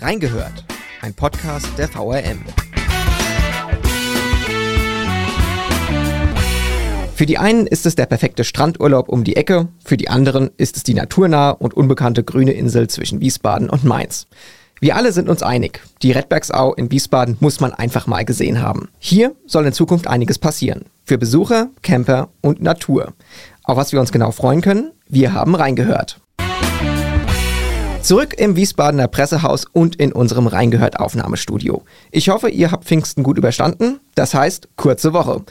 Reingehört, ein Podcast der VRM. Für die einen ist es der perfekte Strandurlaub um die Ecke, für die anderen ist es die naturnahe und unbekannte grüne Insel zwischen Wiesbaden und Mainz. Wir alle sind uns einig, die Redbergsau in Wiesbaden muss man einfach mal gesehen haben. Hier soll in Zukunft einiges passieren. Für Besucher, Camper und Natur. Auf was wir uns genau freuen können, wir haben reingehört. Zurück im Wiesbadener Pressehaus und in unserem Reingehört Aufnahmestudio. Ich hoffe, ihr habt Pfingsten gut überstanden. Das heißt, kurze Woche.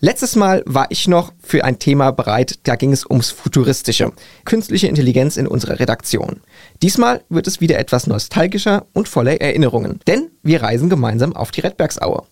Letztes Mal war ich noch für ein Thema bereit, da ging es ums Futuristische. Künstliche Intelligenz in unserer Redaktion. Diesmal wird es wieder etwas nostalgischer und voller Erinnerungen, denn wir reisen gemeinsam auf die Redbergsaue.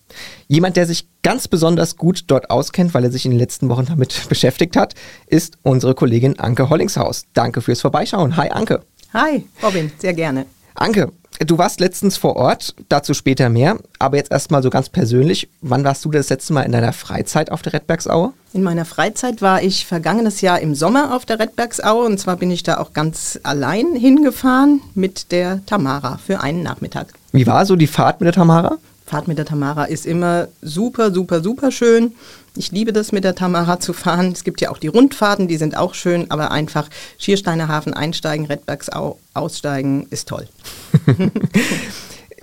Jemand, der sich ganz besonders gut dort auskennt, weil er sich in den letzten Wochen damit beschäftigt hat, ist unsere Kollegin Anke Hollingshaus. Danke fürs Vorbeischauen. Hi Anke. Hi, Robin, sehr gerne. Anke, du warst letztens vor Ort, dazu später mehr, aber jetzt erstmal so ganz persönlich, wann warst du das letzte Mal in deiner Freizeit auf der Redbergsaue? In meiner Freizeit war ich vergangenes Jahr im Sommer auf der Redbergsaue und zwar bin ich da auch ganz allein hingefahren mit der Tamara für einen Nachmittag. Wie war so die Fahrt mit der Tamara? Fahrt mit der Tamara ist immer super, super, super schön. Ich liebe das mit der Tamara zu fahren. Es gibt ja auch die Rundfahrten, die sind auch schön, aber einfach Schiersteiner Hafen einsteigen, Redbergsau aussteigen ist toll.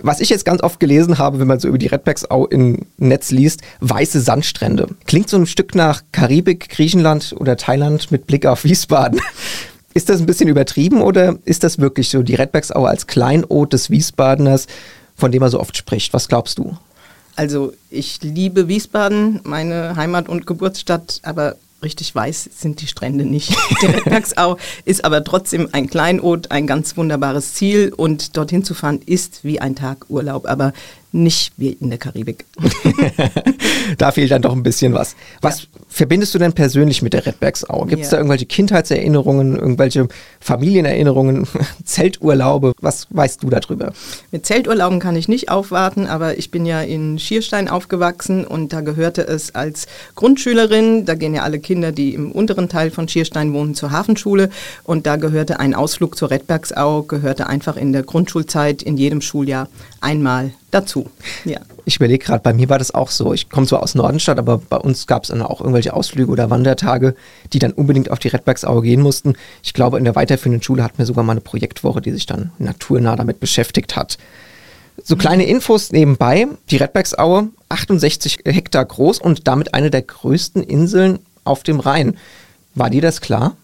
Was ich jetzt ganz oft gelesen habe, wenn man so über die Redbergsau im Netz liest, weiße Sandstrände. Klingt so ein Stück nach Karibik, Griechenland oder Thailand mit Blick auf Wiesbaden. Ist das ein bisschen übertrieben oder ist das wirklich so die Redbergsau als Kleinod des Wiesbadeners von dem er so oft spricht. Was glaubst du? Also ich liebe Wiesbaden, meine Heimat und Geburtsstadt, aber richtig weiß sind die Strände nicht. Die Redbergsau ist aber trotzdem ein Kleinod, ein ganz wunderbares Ziel und dorthin zu fahren ist wie ein Tag Urlaub, aber nicht wie in der Karibik. da fehlt dann doch ein bisschen was. Was ja. verbindest du denn persönlich mit der Redbergsau? Gibt es ja. da irgendwelche Kindheitserinnerungen, irgendwelche Familienerinnerungen, Zelturlaube? Was weißt du darüber? Mit Zelturlauben kann ich nicht aufwarten, aber ich bin ja in Schierstein aufgewachsen und da gehörte es als Grundschülerin, da gehen ja alle Kinder, die im unteren Teil von Schierstein wohnen, zur Hafenschule und da gehörte ein Ausflug zur Redbergsau, gehörte einfach in der Grundschulzeit in jedem Schuljahr einmal dazu. Ja. Ich überlege gerade, bei mir war das auch so. Ich komme zwar aus Nordenstadt, aber bei uns gab es dann auch irgendwelche Ausflüge oder Wandertage, die dann unbedingt auf die Redbergsaue gehen mussten. Ich glaube, in der weiterführenden Schule hatten wir sogar mal eine Projektwoche, die sich dann naturnah damit beschäftigt hat. So kleine Infos nebenbei. Die Redbergsaue, 68 Hektar groß und damit eine der größten Inseln auf dem Rhein. War dir das klar?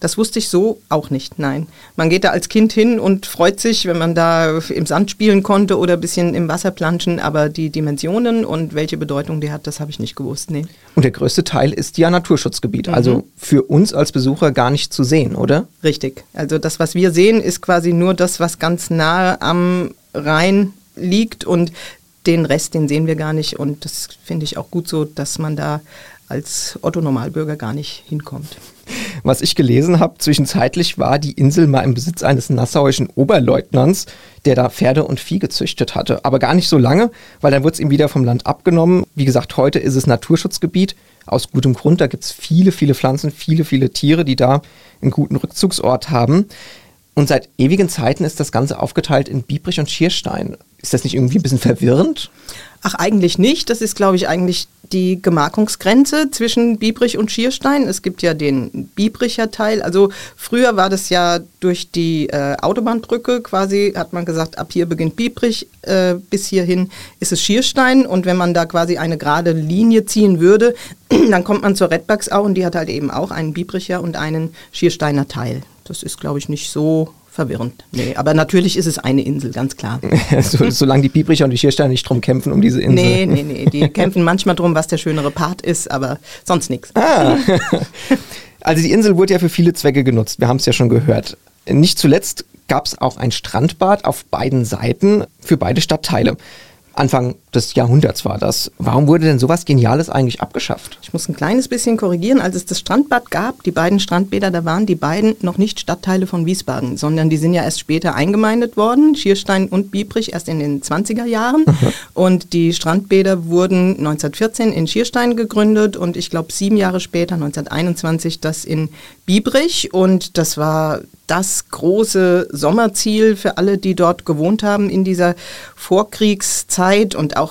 Das wusste ich so auch nicht, nein. Man geht da als Kind hin und freut sich, wenn man da im Sand spielen konnte oder ein bisschen im Wasser planschen, aber die Dimensionen und welche Bedeutung die hat, das habe ich nicht gewusst, nee. Und der größte Teil ist ja Naturschutzgebiet, mhm. also für uns als Besucher gar nicht zu sehen, oder? Richtig. Also das, was wir sehen, ist quasi nur das, was ganz nahe am Rhein liegt und den Rest, den sehen wir gar nicht und das finde ich auch gut so, dass man da als Otto Normalbürger gar nicht hinkommt. Was ich gelesen habe, zwischenzeitlich war die Insel mal im Besitz eines nassauischen Oberleutnants, der da Pferde und Vieh gezüchtet hatte. Aber gar nicht so lange, weil dann wurde es ihm wieder vom Land abgenommen. Wie gesagt, heute ist es Naturschutzgebiet. Aus gutem Grund, da gibt es viele, viele Pflanzen, viele, viele Tiere, die da einen guten Rückzugsort haben. Und seit ewigen Zeiten ist das Ganze aufgeteilt in Biebrich und Schierstein. Ist das nicht irgendwie ein bisschen verwirrend? Ach, eigentlich nicht. Das ist, glaube ich, eigentlich die Gemarkungsgrenze zwischen Biebrich und Schierstein. Es gibt ja den Biebricher Teil. Also früher war das ja durch die äh, Autobahnbrücke quasi, hat man gesagt, ab hier beginnt Biebrich, äh, bis hierhin ist es Schierstein. Und wenn man da quasi eine gerade Linie ziehen würde, dann kommt man zur Redbergsau und die hat halt eben auch einen Biebricher und einen Schiersteiner Teil. Das ist, glaube ich, nicht so verwirrend. Nee, aber natürlich ist es eine Insel, ganz klar. so, solange die Biebricher und die Schiersteiner nicht drum kämpfen um diese Insel. Nee, nee, nee. Die kämpfen manchmal drum, was der schönere Part ist, aber sonst nichts. Ah. Also die Insel wurde ja für viele Zwecke genutzt. Wir haben es ja schon gehört. Nicht zuletzt gab es auch ein Strandbad auf beiden Seiten für beide Stadtteile. Anfang des Jahrhunderts war das. Warum wurde denn sowas Geniales eigentlich abgeschafft? Ich muss ein kleines bisschen korrigieren. Als es das Strandbad gab, die beiden Strandbäder, da waren die beiden noch nicht Stadtteile von Wiesbaden, sondern die sind ja erst später eingemeindet worden, Schierstein und Biebrich erst in den 20er Jahren. Mhm. Und die Strandbäder wurden 1914 in Schierstein gegründet und ich glaube sieben Jahre später, 1921, das in Biebrich. Und das war das große Sommerziel für alle, die dort gewohnt haben in dieser Vorkriegszeit und auch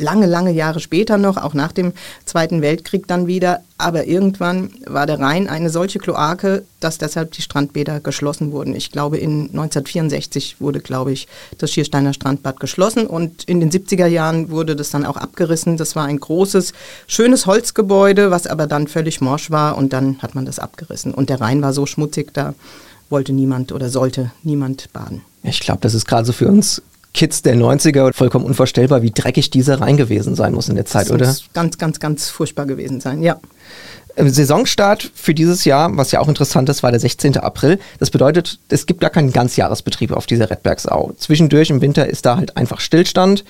lange, lange Jahre später noch, auch nach dem Zweiten Weltkrieg dann wieder. Aber irgendwann war der Rhein eine solche Kloake, dass deshalb die Strandbäder geschlossen wurden. Ich glaube, in 1964 wurde, glaube ich, das Schiersteiner Strandbad geschlossen und in den 70er Jahren wurde das dann auch abgerissen. Das war ein großes, schönes Holzgebäude, was aber dann völlig morsch war und dann hat man das abgerissen. Und der Rhein war so schmutzig, da wollte niemand oder sollte niemand baden. Ich glaube, das ist gerade so für uns Kids der 90er vollkommen unvorstellbar, wie dreckig dieser Rhein gewesen sein muss in der Zeit, das oder? Muss ganz, ganz, ganz furchtbar gewesen sein, ja. Äh, Saisonstart für dieses Jahr, was ja auch interessant ist, war der 16. April. Das bedeutet, es gibt gar keinen Ganzjahresbetrieb auf dieser Redbergsau. Zwischendurch im Winter ist da halt einfach Stillstand.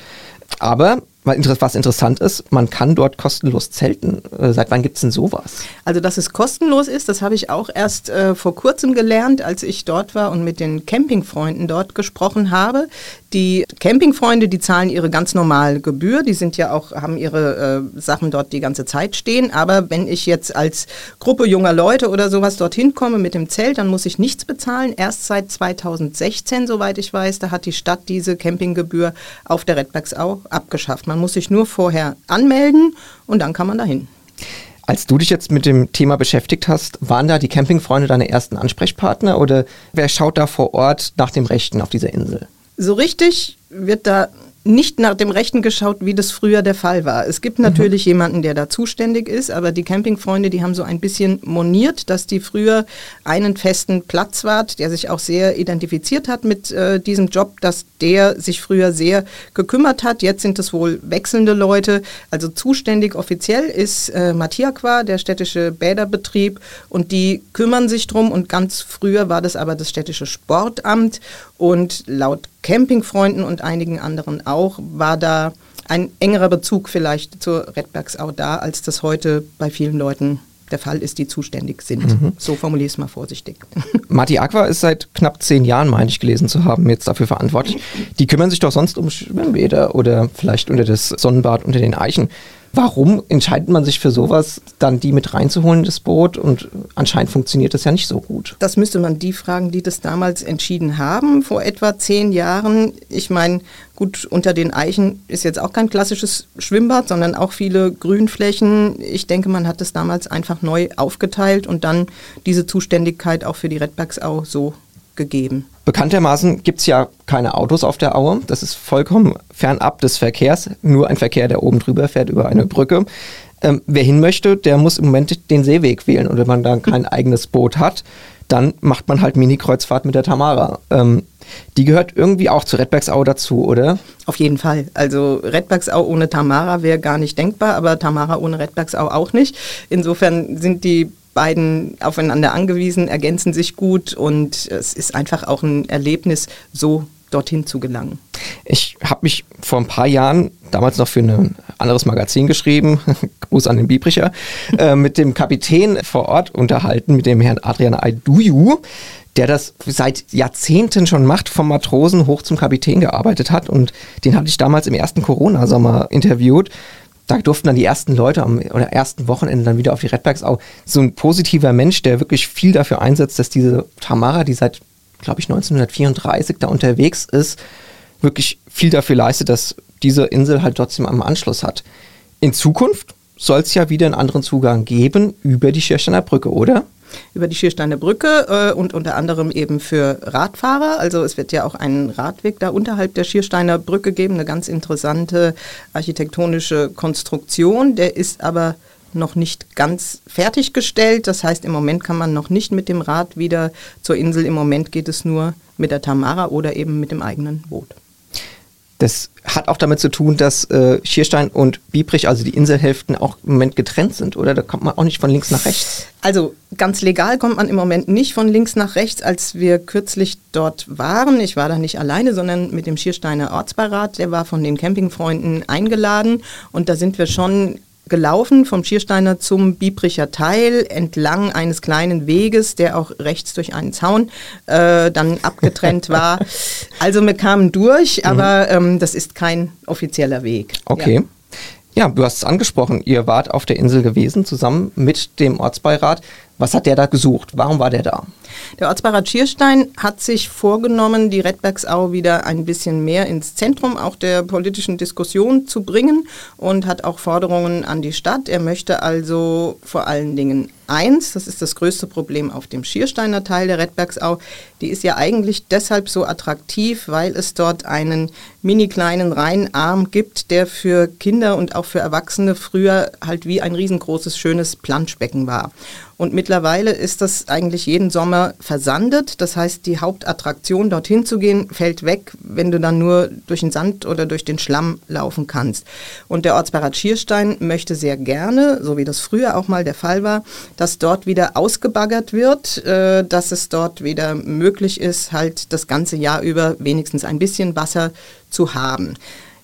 Aber was interessant ist, man kann dort kostenlos zelten. Äh, seit wann gibt es denn sowas? Also, dass es kostenlos ist, das habe ich auch erst äh, vor kurzem gelernt, als ich dort war und mit den Campingfreunden dort gesprochen habe. Die Campingfreunde, die zahlen ihre ganz normale Gebühr, die sind ja auch, haben ihre äh, Sachen dort die ganze Zeit stehen. Aber wenn ich jetzt als Gruppe junger Leute oder sowas dorthin komme mit dem Zelt, dann muss ich nichts bezahlen. Erst seit 2016, soweit ich weiß, da hat die Stadt diese Campinggebühr auf der Redbergsau abgeschafft. Man muss sich nur vorher anmelden und dann kann man dahin. Als du dich jetzt mit dem Thema beschäftigt hast, waren da die Campingfreunde deine ersten Ansprechpartner oder wer schaut da vor Ort nach dem Rechten auf dieser Insel? So richtig wird da nicht nach dem Rechten geschaut, wie das früher der Fall war. Es gibt natürlich mhm. jemanden, der da zuständig ist, aber die Campingfreunde, die haben so ein bisschen moniert, dass die früher einen festen Platzwart, der sich auch sehr identifiziert hat mit äh, diesem Job, dass der sich früher sehr gekümmert hat. Jetzt sind es wohl wechselnde Leute. Also zuständig offiziell ist äh, Matiaqua, der städtische Bäderbetrieb, und die kümmern sich drum. Und ganz früher war das aber das städtische Sportamt. Und laut Campingfreunden und einigen anderen auch, war da ein engerer Bezug vielleicht zur Redbergsau da, als das heute bei vielen Leuten der Fall ist, die zuständig sind. Mhm. So formuliere ich es mal vorsichtig. Mati Aqua ist seit knapp zehn Jahren, meine ich, gelesen zu haben, jetzt dafür verantwortlich. Die kümmern sich doch sonst um Schwimmbäder oder vielleicht unter das Sonnenbad unter den Eichen. Warum entscheidet man sich für sowas, dann die mit reinzuholen, das Boot? Und anscheinend funktioniert das ja nicht so gut. Das müsste man die fragen, die das damals entschieden haben, vor etwa zehn Jahren. Ich meine, gut, unter den Eichen ist jetzt auch kein klassisches Schwimmbad, sondern auch viele Grünflächen. Ich denke, man hat das damals einfach neu aufgeteilt und dann diese Zuständigkeit auch für die Redbergsau so gegeben. Bekanntermaßen gibt es ja keine Autos auf der Aue. Das ist vollkommen fernab des Verkehrs. Nur ein Verkehr, der oben drüber fährt über eine Brücke. Ähm, wer hin möchte, der muss im Moment den Seeweg wählen. Und wenn man dann kein eigenes Boot hat, dann macht man halt Mini-Kreuzfahrt mit der Tamara. Ähm, die gehört irgendwie auch zu Redbergsau dazu, oder? Auf jeden Fall. Also Redbergsau ohne Tamara wäre gar nicht denkbar, aber Tamara ohne Redbergsau auch nicht. Insofern sind die beiden aufeinander angewiesen, ergänzen sich gut und es ist einfach auch ein Erlebnis, so dorthin zu gelangen. Ich habe mich vor ein paar Jahren, damals noch für ein anderes Magazin geschrieben, Gruß an den Biebricher, äh, mit dem Kapitän vor Ort unterhalten, mit dem Herrn Adrian Aiduyu, der das seit Jahrzehnten schon macht, vom Matrosen hoch zum Kapitän gearbeitet hat. Und den hatte ich damals im ersten Corona-Sommer interviewt da durften dann die ersten Leute am oder ersten Wochenende dann wieder auf die Redbergsau. So ein positiver Mensch, der wirklich viel dafür einsetzt, dass diese Tamara, die seit, glaube ich, 1934 da unterwegs ist, wirklich viel dafür leistet, dass diese Insel halt trotzdem einen Anschluss hat. In Zukunft soll es ja wieder einen anderen Zugang geben über die Schiersteiner Brücke, oder? Über die Schiersteiner Brücke äh, und unter anderem eben für Radfahrer. Also es wird ja auch einen Radweg da unterhalb der Schiersteiner Brücke geben, eine ganz interessante architektonische Konstruktion. Der ist aber noch nicht ganz fertiggestellt. Das heißt, im Moment kann man noch nicht mit dem Rad wieder zur Insel. Im Moment geht es nur mit der Tamara oder eben mit dem eigenen Boot. Das hat auch damit zu tun, dass äh, Schierstein und Biebrich, also die Inselhälften, auch im Moment getrennt sind, oder? Da kommt man auch nicht von links nach rechts. Also ganz legal kommt man im Moment nicht von links nach rechts. Als wir kürzlich dort waren, ich war da nicht alleine, sondern mit dem Schiersteiner Ortsbeirat, der war von den Campingfreunden eingeladen und da sind wir schon gelaufen vom Schiersteiner zum Biebricher Teil entlang eines kleinen Weges, der auch rechts durch einen Zaun äh, dann abgetrennt war. Also wir kamen durch, mhm. aber ähm, das ist kein offizieller Weg. Okay. Ja. Ja, du hast es angesprochen, ihr wart auf der Insel gewesen, zusammen mit dem Ortsbeirat. Was hat der da gesucht? Warum war der da? Der Ortsbeirat Schierstein hat sich vorgenommen, die Redbergsau wieder ein bisschen mehr ins Zentrum auch der politischen Diskussion zu bringen und hat auch Forderungen an die Stadt. Er möchte also vor allen Dingen eins, das ist das größte Problem auf dem Schiersteiner Teil der Redbergsau, die ist ja eigentlich deshalb so attraktiv, weil es dort einen mini kleinen Rheinarm gibt, der für Kinder und auch für Erwachsene früher halt wie ein riesengroßes, schönes Planschbecken war. Und mittlerweile ist das eigentlich jeden Sommer versandet. Das heißt, die Hauptattraktion, dorthin zu gehen, fällt weg, wenn du dann nur durch den Sand oder durch den Schlamm laufen kannst. Und der Ortsbeirat Schierstein möchte sehr gerne, so wie das früher auch mal der Fall war, dass dort wieder ausgebaggert wird, äh, dass es dort wieder möglich ist, halt das ganze Jahr über wenigstens ein bisschen Wasser zu haben.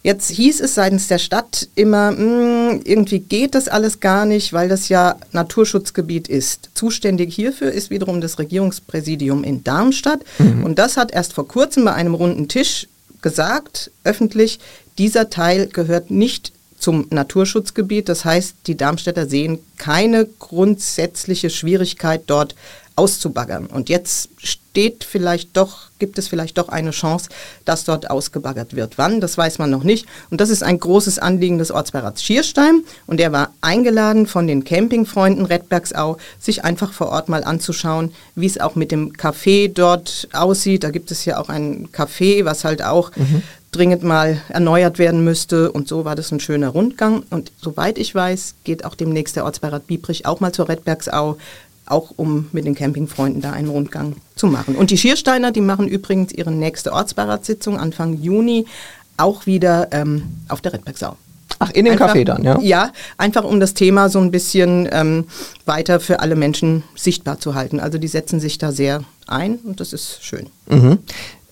Jetzt hieß es seitens der Stadt immer, mh, hm, irgendwie geht das alles gar nicht, weil das ja Naturschutzgebiet ist. Zuständig hierfür ist wiederum das Regierungspräsidium in Darmstadt. Mhm. Und das hat erst vor kurzem bei einem runden Tisch gesagt, öffentlich, dieser Teil gehört nicht zum Naturschutzgebiet. Das heißt, die Darmstädter sehen keine grundsätzliche Schwierigkeit, dort auszubaggern. Und jetzt steht vielleicht doch, gibt es vielleicht doch eine Chance, dass dort ausgebaggert wird. Wann, das weiß man noch nicht. Und das ist ein großes Anliegen des Ortsbeirats Schierstein. Und er war eingeladen von den Campingfreunden Redbergsau, sich einfach vor Ort mal anzuschauen, wie es auch mit dem Café dort aussieht. Da gibt es ja auch ein Café, was halt auch mhm dringend mal erneuert werden müsste. Und so war das ein schöner Rundgang. Und soweit ich weiß, geht auch demnächst der Ortsbeirat Biebrich auch mal zur Redbergsau, auch um mit den Campingfreunden da einen Rundgang zu machen. Und die Schiersteiner, die machen übrigens ihre nächste Ortsbeiratssitzung Anfang Juni auch wieder ähm, auf der Redbergsau. Ach, in dem einfach, Café dann, ja? Ja, einfach um das Thema so ein bisschen ähm, weiter für alle Menschen sichtbar zu halten. Also die setzen sich da sehr ein und das ist schön. Mhm.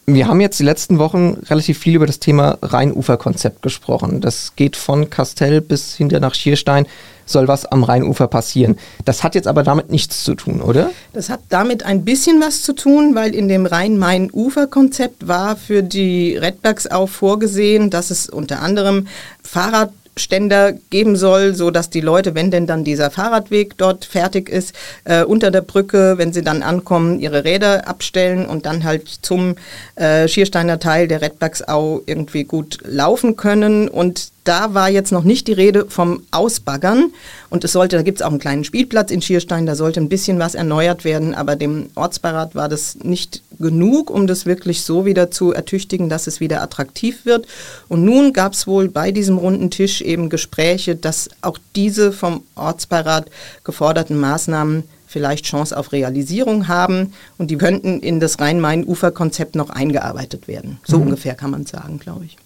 Wir haben jetzt die letzten Wochen relativ viel über das Thema Rheinuferkonzept gesprochen. Das geht von Kastell bis hinter nach Schierstein soll was am Rheinufer passieren. Das hat jetzt aber damit nichts zu tun, oder? Das hat damit ein bisschen was zu tun, weil in dem Rhein-Main-Ufer-Konzept war für die Redbergsau vorgesehen, dass es unter anderem Fahrrad Ständer geben soll, so dass die Leute, wenn denn dann dieser Fahrradweg dort fertig ist, äh, unter der Brücke, wenn sie dann ankommen, ihre Räder abstellen und dann halt zum äh, Schiersteiner Teil der Redbergsau irgendwie gut laufen können. Und da war jetzt noch nicht die Rede vom Ausbaggern. Und es sollte, da gibt es auch einen kleinen Spielplatz in Schierstein, da sollte ein bisschen was erneuert werden, aber dem Ortsbeirat war das nicht genug, um das wirklich so wieder zu ertüchtigen, dass es wieder attraktiv wird. Und nun gab es wohl bei diesem runden Tisch eben Gespräche, dass auch diese vom Ortsbeirat geforderten Maßnahmen vielleicht Chance auf Realisierung haben und die könnten in das Rhein-Main-Ufer-Konzept noch eingearbeitet werden. So mhm. ungefähr kann man sagen, glaube ich.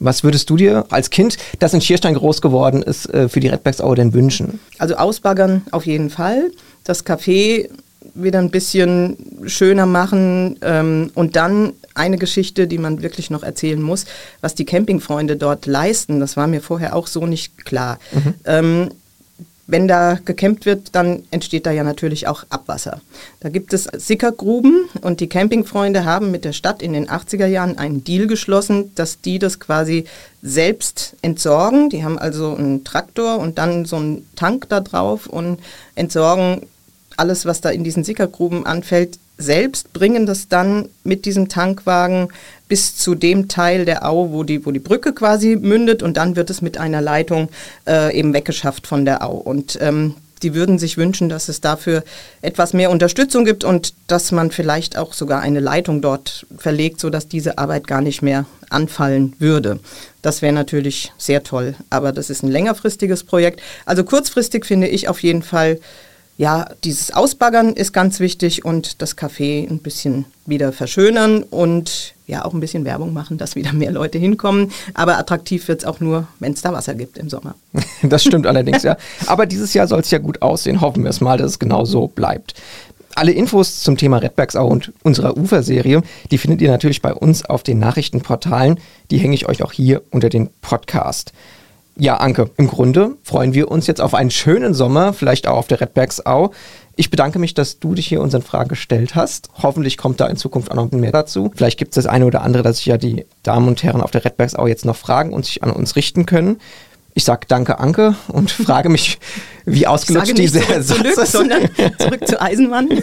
Was würdest du dir als Kind, das in Schierstein groß geworden ist, äh, für die Redbergsaue denn wünschen? Also ausbaggern auf jeden Fall. Das Café wieder ein bisschen schöner machen ähm, und dann eine Geschichte, die man wirklich noch erzählen muss, was die Campingfreunde dort leisten. Das war mir vorher auch so nicht klar. Mhm. Ähm, wenn da gekämmt wird, dann entsteht da ja natürlich auch Abwasser. Da gibt es Sickergruben und die Campingfreunde haben mit der Stadt in den 80er Jahren einen Deal geschlossen, dass die das quasi selbst entsorgen. Die haben also einen Traktor und dann so einen Tank da drauf und entsorgen alles, was da in diesen Sickergruben anfällt, selbst, bringen das dann mit diesem Tankwagen bis zu dem Teil der Au, wo die, wo die Brücke quasi mündet und dann wird es mit einer Leitung äh, eben weggeschafft von der Au. Und ähm, die würden sich wünschen, dass es dafür etwas mehr Unterstützung gibt und dass man vielleicht auch sogar eine Leitung dort verlegt, sodass diese Arbeit gar nicht mehr anfallen würde. Das wäre natürlich sehr toll, aber das ist ein längerfristiges Projekt. Also kurzfristig finde ich auf jeden Fall ja, dieses Ausbaggern ist ganz wichtig und das Café ein bisschen wieder verschönern und ja auch ein bisschen Werbung machen, dass wieder mehr Leute hinkommen. Aber attraktiv wird es auch nur, wenn es da Wasser gibt im Sommer. Das stimmt allerdings, ja. Aber dieses Jahr soll es ja gut aussehen. Hoffen wir es mal, dass es genau so bleibt. Alle Infos zum Thema Redbergsau und unserer Uferserie, die findet ihr natürlich bei uns auf den Nachrichtenportalen. Die hänge ich euch auch hier unter den Podcast. Ja, Anke, im Grunde freuen wir uns jetzt auf einen schönen Sommer, vielleicht auch auf der Redbergsau. Ich bedanke mich, dass du dich hier unseren Fragen gestellt hast. Hoffentlich kommt da in Zukunft auch noch mehr dazu. Vielleicht gibt es das eine oder andere, dass sich ja die Damen und Herren auf der Redbergsau jetzt noch fragen und sich an uns richten können. Ich sage danke, Anke, und frage mich, wie ausgelutscht diese zurück Satz ist. sondern zurück zu Eisenmann.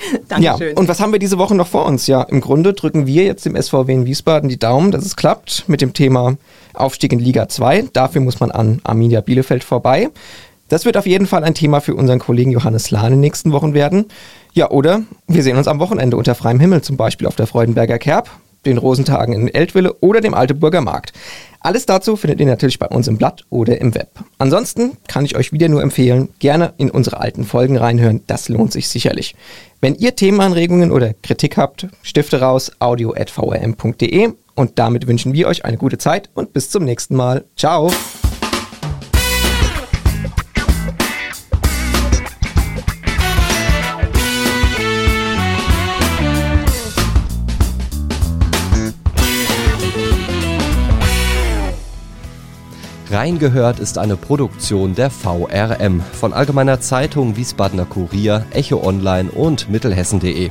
Dankeschön. Ja, und was haben wir diese Woche noch vor uns? Ja, im Grunde drücken wir jetzt dem SVW in Wiesbaden die Daumen, dass es klappt mit dem Thema Aufstieg in Liga 2. Dafür muss man an Arminia Bielefeld vorbei. Das wird auf jeden Fall ein Thema für unseren Kollegen Johannes Lahn in den nächsten Wochen werden. Ja, oder wir sehen uns am Wochenende unter freiem Himmel, zum Beispiel auf der Freudenberger Kerb, den Rosentagen in Eltville oder dem Alteburger Markt. Alles dazu findet ihr natürlich bei uns im Blatt oder im Web. Ansonsten kann ich euch wieder nur empfehlen, gerne in unsere alten Folgen reinhören, das lohnt sich sicherlich. Wenn ihr Themenanregungen oder Kritik habt, stifte raus audio.vrm.de und damit wünschen wir euch eine gute Zeit und bis zum nächsten Mal. Ciao! Reingehört ist eine Produktion der VRM von Allgemeiner Zeitung, Wiesbadener Kurier, Echo Online und Mittelhessen.de.